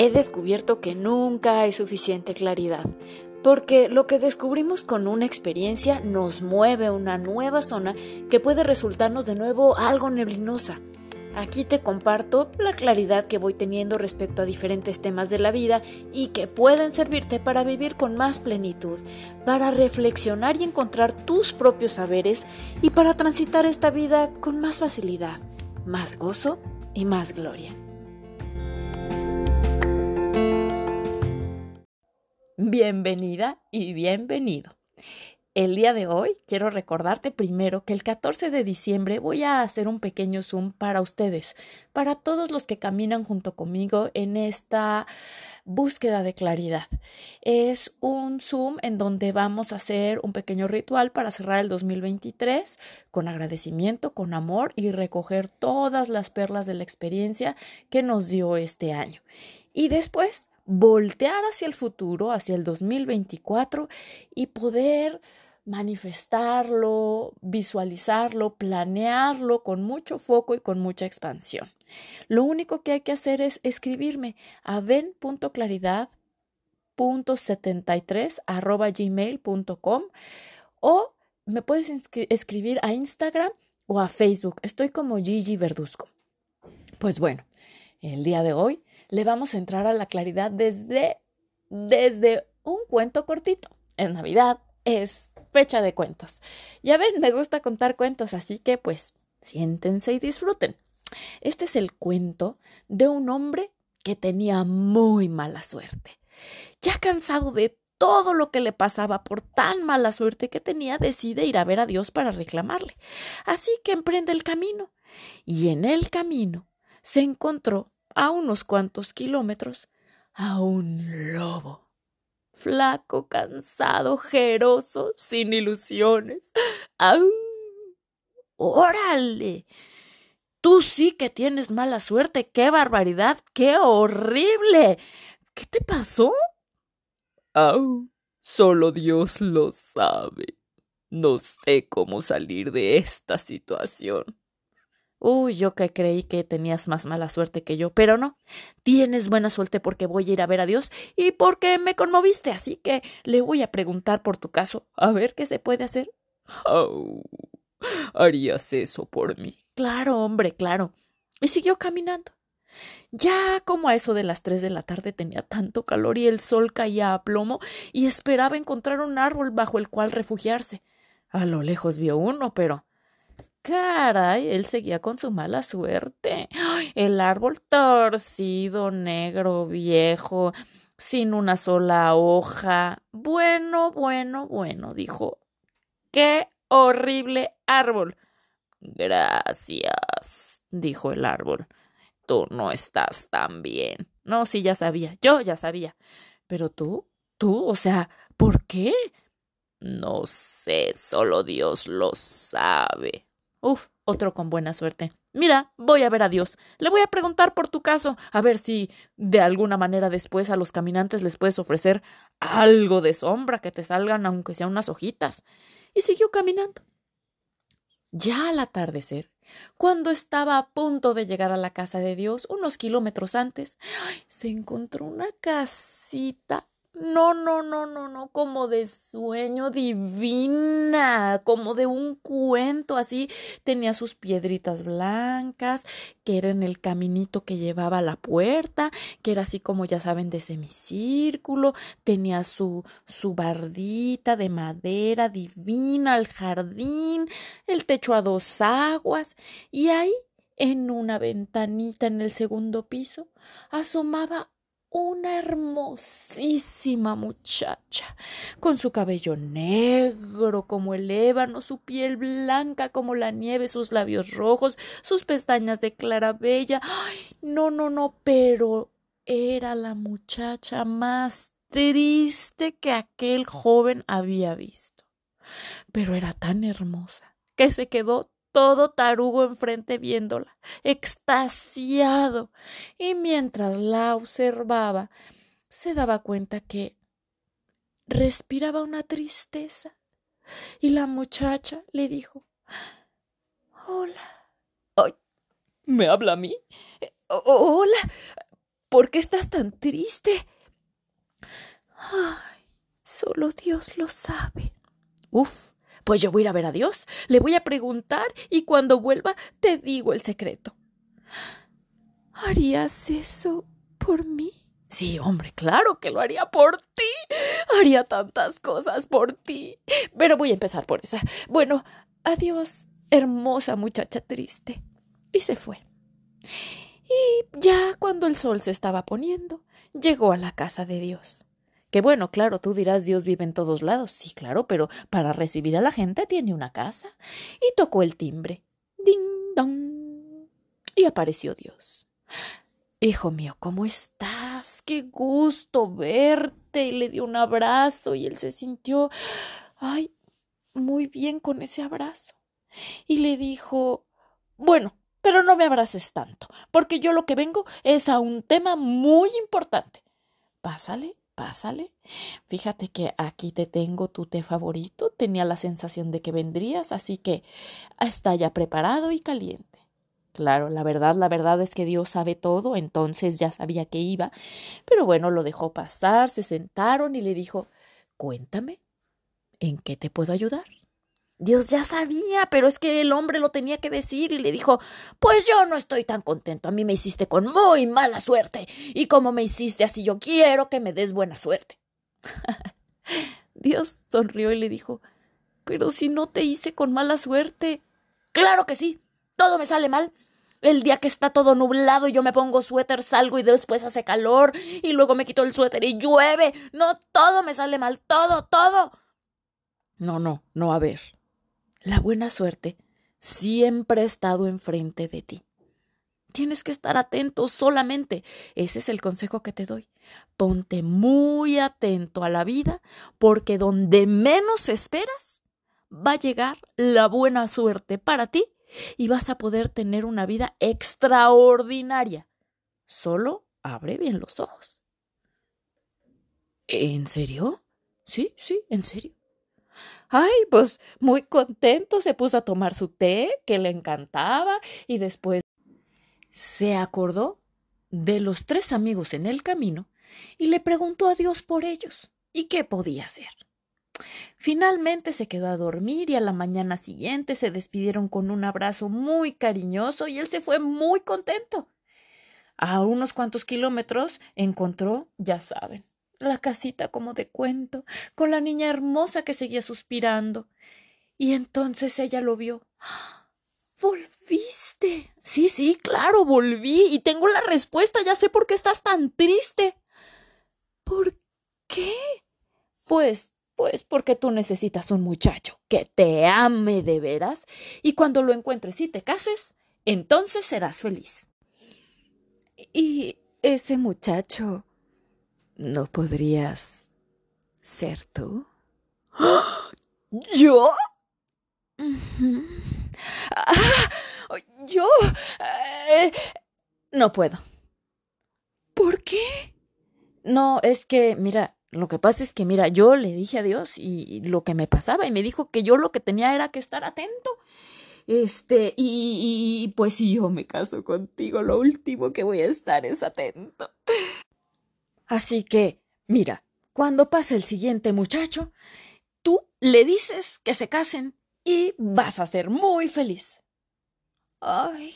he descubierto que nunca hay suficiente claridad, porque lo que descubrimos con una experiencia nos mueve a una nueva zona que puede resultarnos de nuevo algo neblinosa. Aquí te comparto la claridad que voy teniendo respecto a diferentes temas de la vida y que pueden servirte para vivir con más plenitud, para reflexionar y encontrar tus propios saberes y para transitar esta vida con más facilidad, más gozo y más gloria. Bienvenida y bienvenido. El día de hoy quiero recordarte primero que el 14 de diciembre voy a hacer un pequeño Zoom para ustedes, para todos los que caminan junto conmigo en esta búsqueda de claridad. Es un Zoom en donde vamos a hacer un pequeño ritual para cerrar el 2023 con agradecimiento, con amor y recoger todas las perlas de la experiencia que nos dio este año. Y después voltear hacia el futuro, hacia el 2024 y poder manifestarlo, visualizarlo, planearlo con mucho foco y con mucha expansión. Lo único que hay que hacer es escribirme a ven.claridad.73 arroba gmail.com o me puedes escribir a Instagram o a Facebook. Estoy como Gigi Verduzco. Pues bueno, el día de hoy le vamos a entrar a la claridad desde, desde un cuento cortito. En Navidad es fecha de cuentos. Ya ven, me gusta contar cuentos, así que pues siéntense y disfruten. Este es el cuento de un hombre que tenía muy mala suerte. Ya cansado de todo lo que le pasaba por tan mala suerte que tenía, decide ir a ver a Dios para reclamarle. Así que emprende el camino. Y en el camino se encontró a unos cuantos kilómetros a un lobo. Flaco, cansado, jeroso, sin ilusiones. ¡Au! ¡Órale! Tú sí que tienes mala suerte. ¡Qué barbaridad! ¡Qué horrible! ¿Qué te pasó? ¡Au! Solo Dios lo sabe. No sé cómo salir de esta situación. Uy, yo que creí que tenías más mala suerte que yo, pero no. Tienes buena suerte porque voy a ir a ver a Dios y porque me conmoviste, así que le voy a preguntar por tu caso, a ver qué se puede hacer. Oh, ¿Harías eso por mí? Claro, hombre, claro. Y siguió caminando. Ya como a eso de las tres de la tarde tenía tanto calor y el sol caía a plomo y esperaba encontrar un árbol bajo el cual refugiarse. A lo lejos vio uno, pero Caray, él seguía con su mala suerte. El árbol torcido, negro, viejo, sin una sola hoja. Bueno, bueno, bueno, dijo. ¡Qué horrible árbol! Gracias, dijo el árbol. Tú no estás tan bien. No, sí, ya sabía, yo ya sabía. Pero tú, tú, o sea, ¿por qué? No sé, solo Dios lo sabe. Uf, otro con buena suerte. Mira, voy a ver a Dios. Le voy a preguntar por tu caso, a ver si de alguna manera después a los caminantes les puedes ofrecer algo de sombra que te salgan, aunque sean unas hojitas. Y siguió caminando. Ya al atardecer, cuando estaba a punto de llegar a la casa de Dios, unos kilómetros antes, se encontró una casita no, no, no, no, no, como de sueño divina, como de un cuento así. Tenía sus piedritas blancas, que era en el caminito que llevaba a la puerta, que era así como ya saben de semicírculo, tenía su su bardita de madera divina, el jardín, el techo a dos aguas, y ahí en una ventanita en el segundo piso asomaba una hermosísima muchacha, con su cabello negro como el ébano, su piel blanca como la nieve, sus labios rojos, sus pestañas de clarabella. Ay, no, no, no, pero era la muchacha más triste que aquel joven había visto. Pero era tan hermosa que se quedó todo tarugo enfrente viéndola, extasiado, y mientras la observaba, se daba cuenta que respiraba una tristeza. Y la muchacha le dijo Hola. Ay, ¿me habla a mí? hola. ¿Por qué estás tan triste? Ay, solo Dios lo sabe. Uf, pues yo voy a ir a ver a Dios, le voy a preguntar y cuando vuelva te digo el secreto. ¿Harías eso por mí? Sí, hombre, claro que lo haría por ti. Haría tantas cosas por ti. Pero voy a empezar por esa. Bueno, adiós, hermosa muchacha triste. Y se fue. Y ya cuando el sol se estaba poniendo, llegó a la casa de Dios. Que bueno, claro, tú dirás Dios vive en todos lados. Sí, claro, pero para recibir a la gente tiene una casa. Y tocó el timbre. Ding dong. Y apareció Dios. Hijo mío, ¿cómo estás? Qué gusto verte. Y le dio un abrazo y él se sintió, ay, muy bien con ese abrazo. Y le dijo, bueno, pero no me abraces tanto, porque yo lo que vengo es a un tema muy importante. Pásale, pásale. Fíjate que aquí te tengo tu té favorito. Tenía la sensación de que vendrías, así que está ya preparado y caliente. Claro, la verdad, la verdad es que Dios sabe todo, entonces ya sabía que iba. Pero bueno, lo dejó pasar, se sentaron y le dijo Cuéntame, ¿en qué te puedo ayudar? Dios ya sabía, pero es que el hombre lo tenía que decir y le dijo Pues yo no estoy tan contento. A mí me hiciste con muy mala suerte. Y como me hiciste así, yo quiero que me des buena suerte. Dios sonrió y le dijo Pero si no te hice con mala suerte. Claro que sí. Todo me sale mal. El día que está todo nublado y yo me pongo suéter, salgo y después hace calor y luego me quito el suéter y llueve. No, todo me sale mal, todo, todo. No, no, no, a ver. La buena suerte siempre ha estado enfrente de ti. Tienes que estar atento solamente. Ese es el consejo que te doy. Ponte muy atento a la vida porque donde menos esperas va a llegar la buena suerte para ti y vas a poder tener una vida extraordinaria. Solo abre bien los ojos. ¿En serio? Sí, sí, en serio. Ay, pues muy contento se puso a tomar su té, que le encantaba, y después se acordó de los tres amigos en el camino y le preguntó a Dios por ellos y qué podía hacer. Finalmente se quedó a dormir y a la mañana siguiente se despidieron con un abrazo muy cariñoso y él se fue muy contento. A unos cuantos kilómetros encontró, ya saben, la casita como de cuento, con la niña hermosa que seguía suspirando. Y entonces ella lo vio. ¡Ah! ¿Volviste? Sí, sí, claro, volví y tengo la respuesta, ya sé por qué estás tan triste. ¿Por qué? Pues, pues porque tú necesitas un muchacho que te ame de veras y cuando lo encuentres y te cases, entonces serás feliz. ¿Y ese muchacho ¿No podrías ser tú? ¿Yo? Ah, ¿Yo? Eh, no puedo. ¿Por qué? No, es que, mira, lo que pasa es que, mira, yo le dije a Dios y lo que me pasaba y me dijo que yo lo que tenía era que estar atento. Este, y, y pues si yo me caso contigo, lo último que voy a estar es atento. Así que, mira, cuando pase el siguiente muchacho, tú le dices que se casen y vas a ser muy feliz. Ay,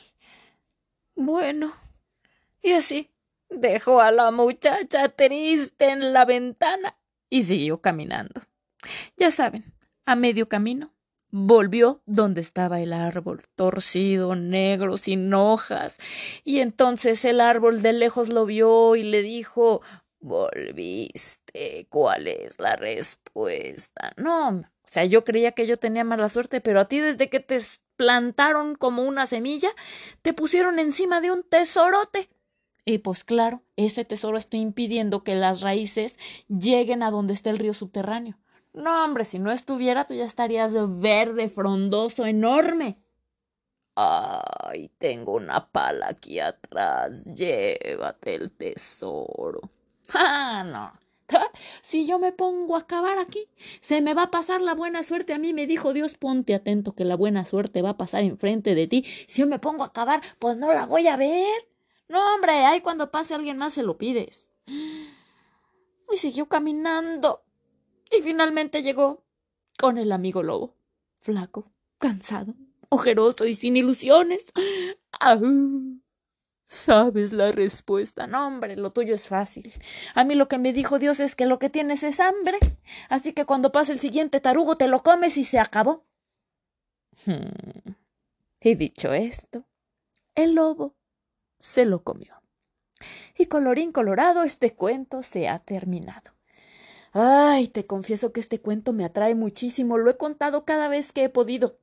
bueno. Y así dejó a la muchacha triste en la ventana y siguió caminando. Ya saben, a medio camino volvió donde estaba el árbol, torcido, negro, sin hojas, y entonces el árbol de lejos lo vio y le dijo Volviste. ¿Cuál es la respuesta? No, o sea, yo creía que yo tenía mala suerte, pero a ti desde que te plantaron como una semilla, te pusieron encima de un tesorote. Y pues claro, ese tesoro está impidiendo que las raíces lleguen a donde está el río subterráneo. No, hombre, si no estuviera, tú ya estarías verde, frondoso, enorme. Ay, tengo una pala aquí atrás. Llévate el tesoro. Ah, no. Si yo me pongo a acabar aquí, se me va a pasar la buena suerte. A mí me dijo Dios, ponte atento que la buena suerte va a pasar enfrente de ti. Si yo me pongo a acabar, pues no la voy a ver. No, hombre, ahí cuando pase alguien más se lo pides. Y siguió caminando. Y finalmente llegó con el amigo lobo. Flaco, cansado, ojeroso y sin ilusiones. ¿Sabes la respuesta? No, hombre, lo tuyo es fácil. A mí lo que me dijo Dios es que lo que tienes es hambre. Así que cuando pase el siguiente tarugo te lo comes y se acabó. Hmm. Y dicho esto, el lobo se lo comió. Y colorín colorado, este cuento se ha terminado. Ay, te confieso que este cuento me atrae muchísimo. Lo he contado cada vez que he podido.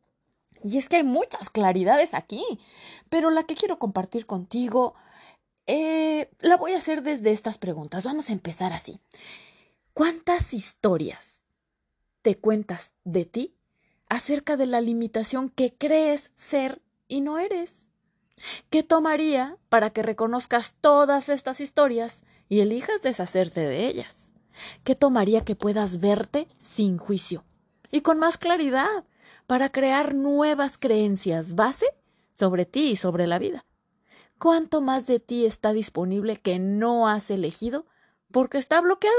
Y es que hay muchas claridades aquí, pero la que quiero compartir contigo eh, la voy a hacer desde estas preguntas. Vamos a empezar así. ¿Cuántas historias te cuentas de ti acerca de la limitación que crees ser y no eres? ¿Qué tomaría para que reconozcas todas estas historias y elijas deshacerte de ellas? ¿Qué tomaría que puedas verte sin juicio y con más claridad? Para crear nuevas creencias base sobre ti y sobre la vida. ¿Cuánto más de ti está disponible que no has elegido porque está bloqueado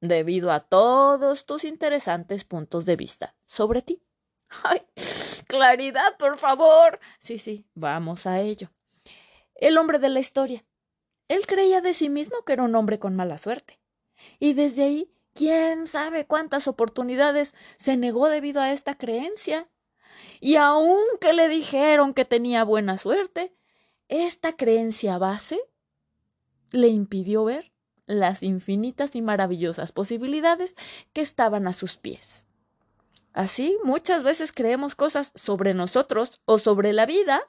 debido a todos tus interesantes puntos de vista sobre ti? ¡Ay! Claridad, por favor. Sí, sí, vamos a ello. El hombre de la historia. Él creía de sí mismo que era un hombre con mala suerte. Y desde ahí quién sabe cuántas oportunidades se negó debido a esta creencia. Y aunque le dijeron que tenía buena suerte, esta creencia base le impidió ver las infinitas y maravillosas posibilidades que estaban a sus pies. Así, muchas veces creemos cosas sobre nosotros o sobre la vida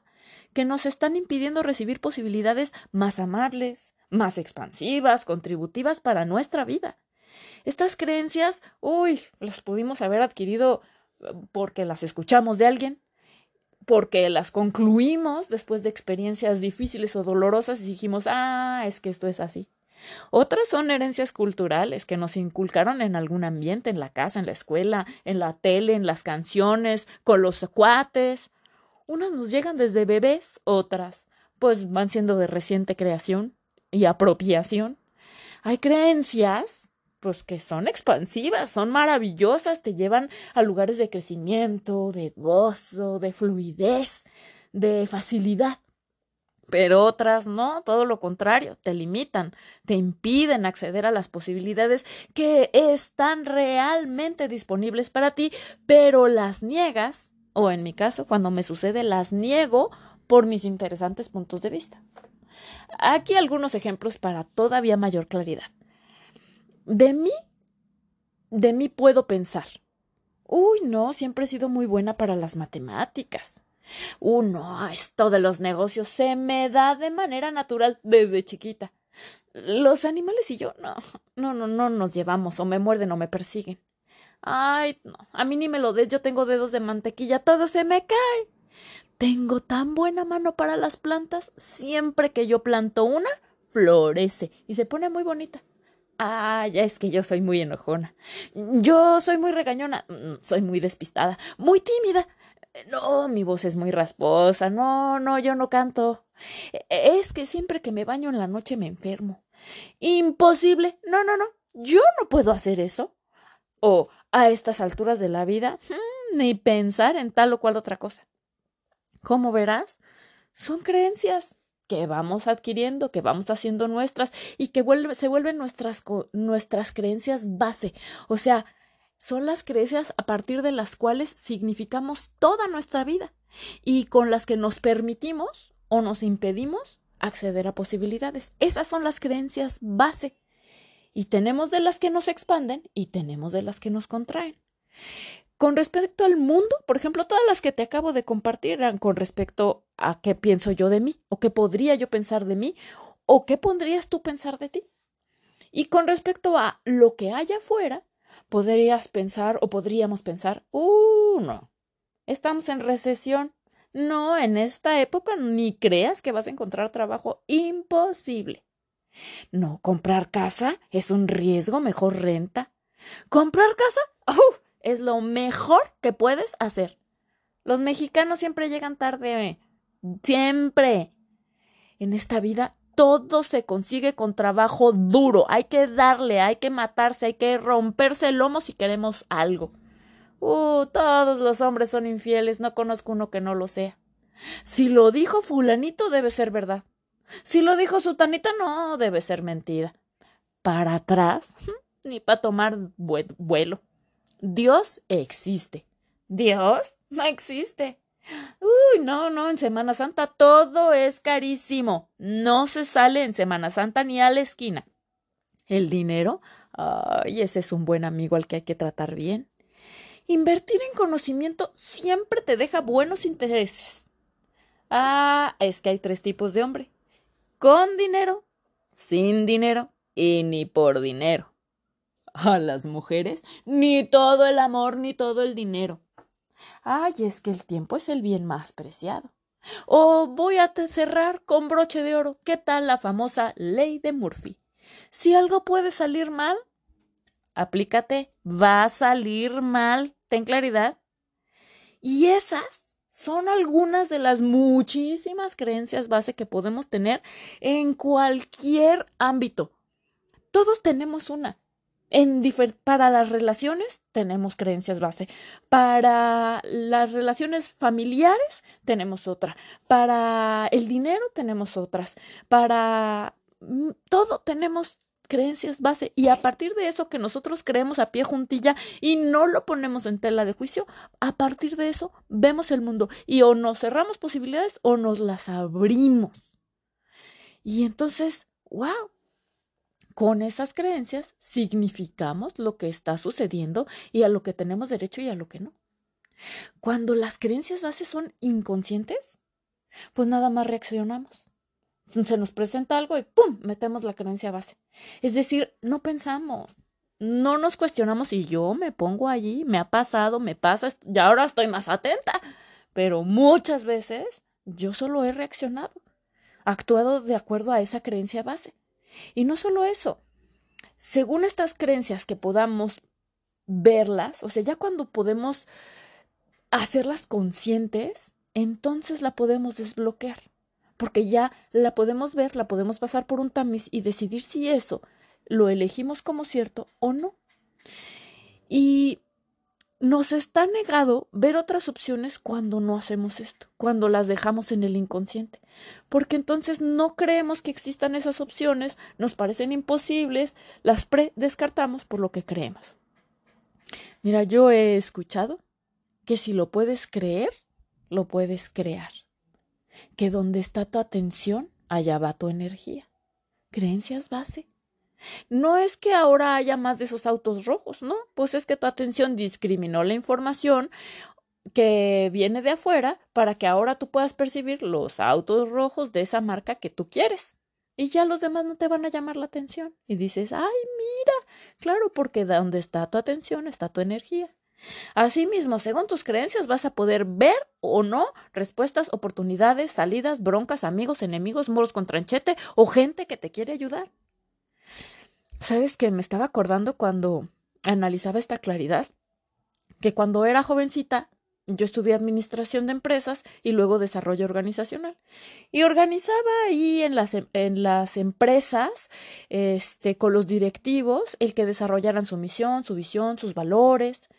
que nos están impidiendo recibir posibilidades más amables, más expansivas, contributivas para nuestra vida. Estas creencias, uy, las pudimos haber adquirido eh, porque las escuchamos de alguien, porque las concluimos después de experiencias difíciles o dolorosas y dijimos, ah, es que esto es así. Otras son herencias culturales que nos inculcaron en algún ambiente, en la casa, en la escuela, en la tele, en las canciones, con los cuates. Unas nos llegan desde bebés, otras pues van siendo de reciente creación y apropiación. Hay creencias pues que son expansivas, son maravillosas, te llevan a lugares de crecimiento, de gozo, de fluidez, de facilidad. Pero otras no, todo lo contrario, te limitan, te impiden acceder a las posibilidades que están realmente disponibles para ti, pero las niegas, o en mi caso, cuando me sucede, las niego por mis interesantes puntos de vista. Aquí algunos ejemplos para todavía mayor claridad. De mí, de mí puedo pensar. Uy, no, siempre he sido muy buena para las matemáticas. Uh, no, esto de los negocios se me da de manera natural desde chiquita. Los animales y yo, no, no, no, no nos llevamos, o me muerden o me persiguen. Ay, no, a mí ni me lo des, yo tengo dedos de mantequilla, todo se me cae. Tengo tan buena mano para las plantas, siempre que yo planto una, florece y se pone muy bonita. Ah, ya es que yo soy muy enojona. Yo soy muy regañona. Mm, soy muy despistada. Muy tímida. No, mi voz es muy rasposa. No, no, yo no canto. Es que siempre que me baño en la noche me enfermo. Imposible. No, no, no. Yo no puedo hacer eso. O a estas alturas de la vida, mm, ni pensar en tal o cual otra cosa. ¿Cómo verás? Son creencias que vamos adquiriendo, que vamos haciendo nuestras y que se vuelven nuestras, nuestras creencias base. O sea, son las creencias a partir de las cuales significamos toda nuestra vida y con las que nos permitimos o nos impedimos acceder a posibilidades. Esas son las creencias base. Y tenemos de las que nos expanden y tenemos de las que nos contraen. Con respecto al mundo, por ejemplo, todas las que te acabo de compartir eran con respecto a qué pienso yo de mí, o qué podría yo pensar de mí, o qué podrías tú pensar de ti. Y con respecto a lo que hay afuera, podrías pensar o podríamos pensar, uh, no, estamos en recesión. No, en esta época ni creas que vas a encontrar trabajo imposible. No, comprar casa es un riesgo, mejor renta. ¿Comprar casa? ¡Uh! Es lo mejor que puedes hacer. Los mexicanos siempre llegan tarde. Siempre. En esta vida todo se consigue con trabajo duro. Hay que darle, hay que matarse, hay que romperse el lomo si queremos algo. Uh, todos los hombres son infieles, no conozco uno que no lo sea. Si lo dijo fulanito, debe ser verdad. Si lo dijo sutanita, no, debe ser mentira. Para atrás, ni para tomar vuelo. Dios existe. Dios no existe. Uy, no, no, en Semana Santa todo es carísimo. No se sale en Semana Santa ni a la esquina. El dinero, ay, ese es un buen amigo al que hay que tratar bien. Invertir en conocimiento siempre te deja buenos intereses. Ah, es que hay tres tipos de hombre. Con dinero, sin dinero y ni por dinero. A las mujeres, ni todo el amor ni todo el dinero. Ay, es que el tiempo es el bien más preciado. O voy a cerrar con broche de oro. ¿Qué tal la famosa ley de Murphy? Si algo puede salir mal, aplícate, va a salir mal. Ten claridad. Y esas son algunas de las muchísimas creencias base que podemos tener en cualquier ámbito. Todos tenemos una. Para las relaciones tenemos creencias base. Para las relaciones familiares tenemos otra. Para el dinero tenemos otras. Para mm, todo tenemos creencias base y a partir de eso que nosotros creemos a pie juntilla y no lo ponemos en tela de juicio, a partir de eso vemos el mundo y o nos cerramos posibilidades o nos las abrimos. Y entonces, wow, con esas creencias significamos lo que está sucediendo y a lo que tenemos derecho y a lo que no. Cuando las creencias bases son inconscientes, pues nada más reaccionamos. Se nos presenta algo y ¡pum! metemos la creencia base. Es decir, no pensamos, no nos cuestionamos y yo me pongo allí, me ha pasado, me pasa, y ahora estoy más atenta. Pero muchas veces yo solo he reaccionado, actuado de acuerdo a esa creencia base. Y no solo eso, según estas creencias que podamos verlas, o sea, ya cuando podemos hacerlas conscientes, entonces la podemos desbloquear, porque ya la podemos ver, la podemos pasar por un tamiz y decidir si eso lo elegimos como cierto o no. Y nos está negado ver otras opciones cuando no hacemos esto, cuando las dejamos en el inconsciente, porque entonces no creemos que existan esas opciones, nos parecen imposibles, las pre-descartamos por lo que creemos. Mira, yo he escuchado que si lo puedes creer, lo puedes crear, que donde está tu atención, allá va tu energía. Creencias base. No es que ahora haya más de esos autos rojos, ¿no? Pues es que tu atención discriminó la información que viene de afuera para que ahora tú puedas percibir los autos rojos de esa marca que tú quieres. Y ya los demás no te van a llamar la atención. Y dices, ay, mira, claro, porque donde está tu atención está tu energía. Asimismo, según tus creencias, vas a poder ver o no respuestas, oportunidades, salidas, broncas, amigos, enemigos, muros con tranchete o gente que te quiere ayudar. ¿Sabes que me estaba acordando cuando analizaba esta claridad? Que cuando era jovencita yo estudié administración de empresas y luego desarrollo organizacional. Y organizaba ahí en las, em, en las empresas, este, con los directivos, el que desarrollaran su misión, su visión, sus valores.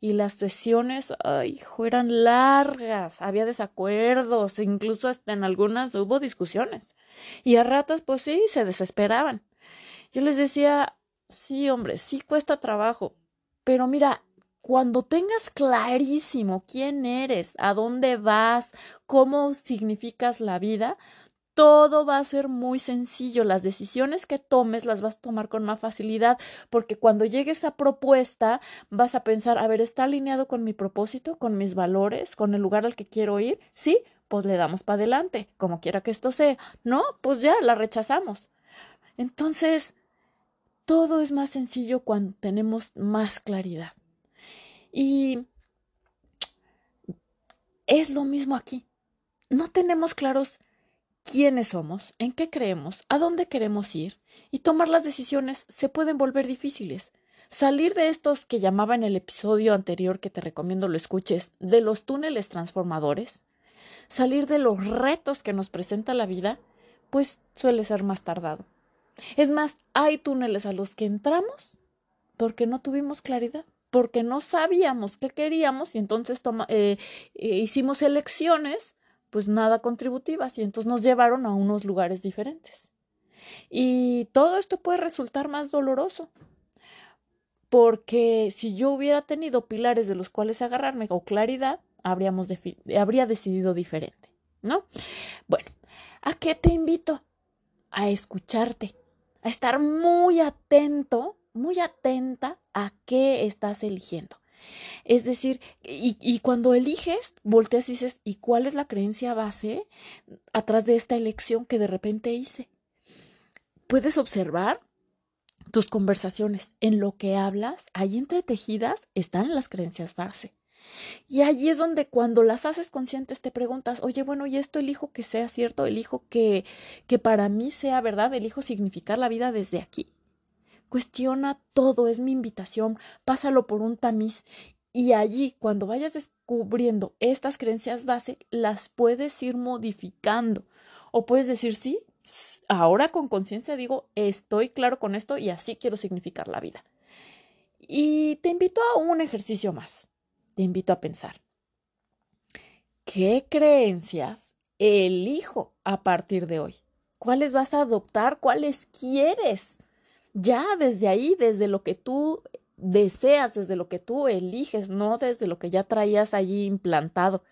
Y las sesiones, ay, hijo, eran largas, había desacuerdos, incluso hasta en algunas hubo discusiones. Y a ratos, pues sí, se desesperaban. Yo les decía, sí, hombre, sí cuesta trabajo, pero mira, cuando tengas clarísimo quién eres, a dónde vas, cómo significas la vida, todo va a ser muy sencillo. Las decisiones que tomes las vas a tomar con más facilidad, porque cuando llegue esa propuesta vas a pensar, a ver, ¿está alineado con mi propósito, con mis valores, con el lugar al que quiero ir? Sí, pues le damos para adelante, como quiera que esto sea. No, pues ya la rechazamos. Entonces, todo es más sencillo cuando tenemos más claridad. Y es lo mismo aquí. No tenemos claros quiénes somos, en qué creemos, a dónde queremos ir, y tomar las decisiones se pueden volver difíciles. Salir de estos que llamaba en el episodio anterior que te recomiendo lo escuches, de los túneles transformadores, salir de los retos que nos presenta la vida, pues suele ser más tardado. Es más, hay túneles a los que entramos porque no tuvimos claridad, porque no sabíamos qué queríamos y entonces eh, eh, hicimos elecciones pues nada contributivas y entonces nos llevaron a unos lugares diferentes. Y todo esto puede resultar más doloroso, porque si yo hubiera tenido pilares de los cuales agarrarme o claridad, habríamos habría decidido diferente, ¿no? Bueno, ¿a qué te invito? A escucharte, a estar muy atento, muy atenta a qué estás eligiendo. Es decir, y, cuando eliges, volteas y dices, ¿y cuál es la creencia base atrás de esta elección que de repente hice? Puedes observar tus conversaciones, en lo que hablas, ahí entretejidas están las creencias base. Y allí es donde cuando las haces conscientes te preguntas, oye, bueno, ¿y esto elijo que sea cierto? ¿Elijo que, que para mí sea verdad? ¿Elijo significar la vida desde aquí? Cuestiona todo, es mi invitación, pásalo por un tamiz y allí, cuando vayas descubriendo estas creencias base, las puedes ir modificando. O puedes decir, sí, ahora con conciencia digo, estoy claro con esto y así quiero significar la vida. Y te invito a un ejercicio más. Te invito a pensar. ¿Qué creencias elijo a partir de hoy? ¿Cuáles vas a adoptar? ¿Cuáles quieres? Ya desde ahí, desde lo que tú deseas, desde lo que tú eliges, no desde lo que ya traías allí implantado.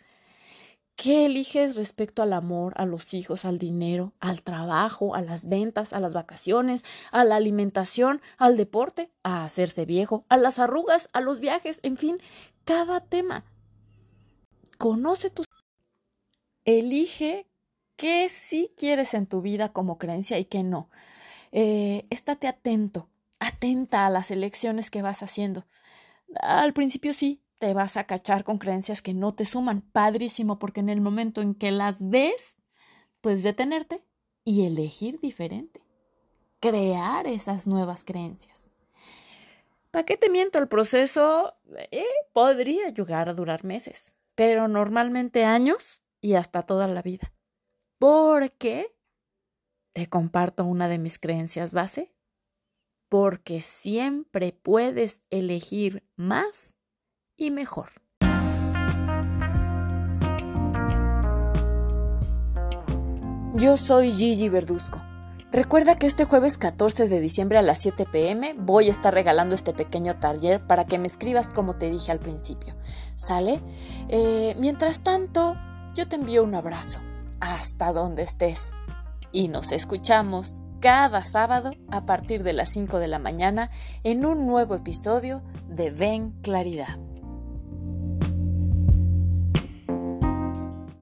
¿Qué eliges respecto al amor, a los hijos, al dinero, al trabajo, a las ventas, a las vacaciones, a la alimentación, al deporte, a hacerse viejo, a las arrugas, a los viajes, en fin, cada tema? Conoce tus... Elige qué sí quieres en tu vida como creencia y qué no. Eh, atento, atenta a las elecciones que vas haciendo. Al principio sí, te vas a cachar con creencias que no te suman. Padrísimo, porque en el momento en que las ves, puedes detenerte y elegir diferente. Crear esas nuevas creencias. ¿Para qué te miento? El proceso eh, podría llegar a durar meses, pero normalmente años y hasta toda la vida. ¿Por qué? Te comparto una de mis creencias base. Porque siempre puedes elegir más y mejor. Yo soy Gigi Verduzco. Recuerda que este jueves 14 de diciembre a las 7 pm voy a estar regalando este pequeño taller para que me escribas como te dije al principio. ¿Sale? Eh, mientras tanto, yo te envío un abrazo hasta donde estés y nos escuchamos cada sábado a partir de las 5 de la mañana en un nuevo episodio de Ven Claridad.